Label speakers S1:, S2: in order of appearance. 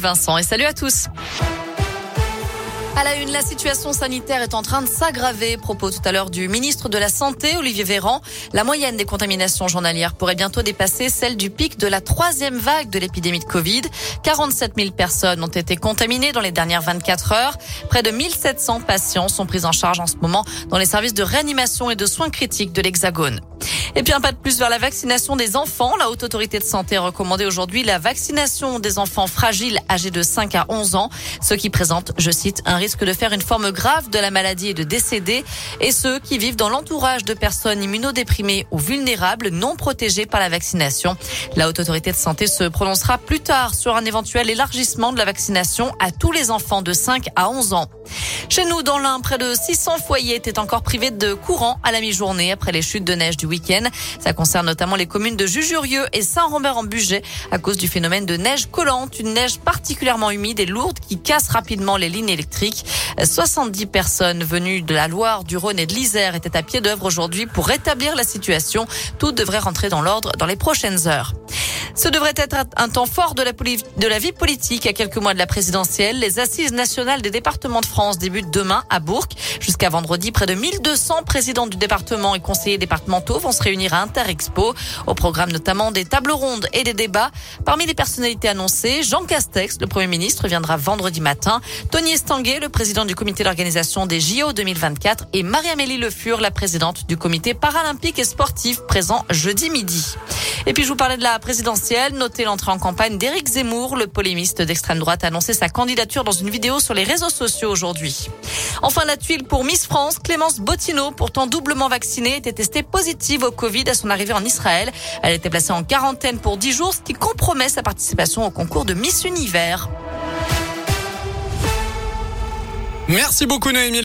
S1: Vincent et salut à tous. À la une, la situation sanitaire est en train de s'aggraver. Propos tout à l'heure du ministre de la Santé, Olivier Véran. La moyenne des contaminations journalières pourrait bientôt dépasser celle du pic de la troisième vague de l'épidémie de Covid. 47 000 personnes ont été contaminées dans les dernières 24 heures. Près de 1700 patients sont pris en charge en ce moment dans les services de réanimation et de soins critiques de l'Hexagone. Et puis un pas de plus vers la vaccination des enfants. La Haute Autorité de Santé a recommandé aujourd'hui la vaccination des enfants fragiles âgés de 5 à 11 ans, ceux qui présentent, je cite, un risque de faire une forme grave de la maladie et de décéder, et ceux qui vivent dans l'entourage de personnes immunodéprimées ou vulnérables non protégées par la vaccination. La Haute Autorité de Santé se prononcera plus tard sur un éventuel élargissement de la vaccination à tous les enfants de 5 à 11 ans. Chez nous, dans l'Ain, près de 600 foyers étaient encore privés de courant à la mi-journée après les chutes de neige du week-end. Ça concerne notamment les communes de Jujurieux et Saint-Rambert-en-Bugey à cause du phénomène de neige collante, une neige particulièrement humide et lourde qui casse rapidement les lignes électriques. 70 personnes venues de la Loire, du Rhône et de l'Isère étaient à pied d'œuvre aujourd'hui pour rétablir la situation. Tout devrait rentrer dans l'ordre dans les prochaines heures. Ce devrait être un temps fort de la, vie politique à quelques mois de la présidentielle. Les assises nationales des départements de France débutent demain à Bourg. Jusqu'à vendredi, près de 1200 présidents du département et conseillers départementaux vont se réunir à Interexpo. Au programme notamment des tables rondes et des débats. Parmi les personnalités annoncées, Jean Castex, le Premier ministre, viendra vendredi matin. Tony Estanguet, le président du comité d'organisation des JO 2024 et Marie-Amélie Le Fur, la présidente du comité paralympique et sportif présent jeudi midi. Et puis je vous parlais de la présidentielle. Notez l'entrée en campagne d'Éric Zemmour. Le polémiste d'extrême droite a annoncé sa candidature dans une vidéo sur les réseaux sociaux aujourd'hui. Enfin, la tuile pour Miss France, Clémence Bottineau, pourtant doublement vaccinée, était testée positive au Covid à son arrivée en Israël. Elle était placée en quarantaine pour 10 jours, ce qui compromet sa participation au concours de Miss Univers.
S2: Merci beaucoup Noémie.